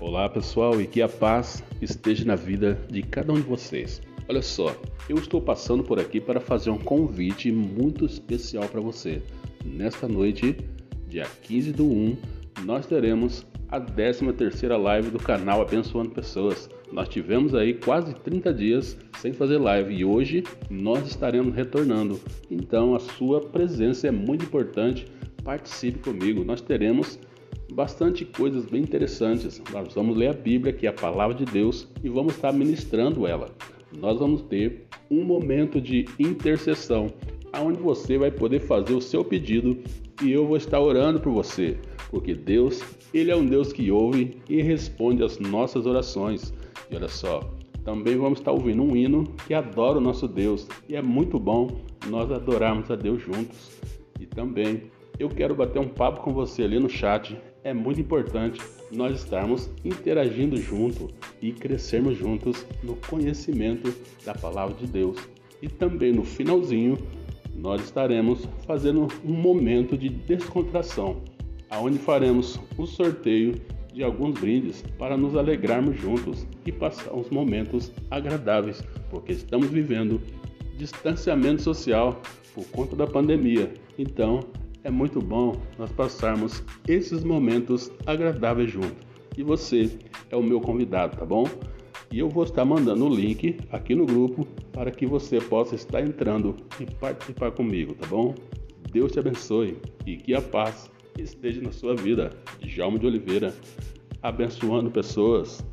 Olá pessoal e que a paz esteja na vida de cada um de vocês. Olha só, eu estou passando por aqui para fazer um convite muito especial para você. Nesta noite, dia 15 do 1, nós teremos a 13 terceira live do canal Abençoando Pessoas. Nós tivemos aí quase 30 dias sem fazer live e hoje nós estaremos retornando. Então a sua presença é muito importante. Participe comigo. Nós teremos bastante coisas bem interessantes. Nós vamos ler a Bíblia, que é a palavra de Deus, e vamos estar ministrando ela. Nós vamos ter um momento de intercessão, onde você vai poder fazer o seu pedido e eu vou estar orando por você, porque Deus, ele é um Deus que ouve e responde às nossas orações. E olha só, também vamos estar ouvindo um hino que adora o nosso Deus, e é muito bom nós adorarmos a Deus juntos. E também eu quero bater um papo com você ali no chat é muito importante nós estarmos interagindo junto e crescermos juntos no conhecimento da palavra de Deus. E também no finalzinho, nós estaremos fazendo um momento de descontração, aonde faremos o sorteio de alguns brindes para nos alegrarmos juntos e passar uns momentos agradáveis, porque estamos vivendo distanciamento social por conta da pandemia. Então, é muito bom nós passarmos esses momentos agradáveis juntos. E você é o meu convidado, tá bom? E eu vou estar mandando o link aqui no grupo para que você possa estar entrando e participar comigo, tá bom? Deus te abençoe e que a paz esteja na sua vida. Djalma de Oliveira, abençoando pessoas.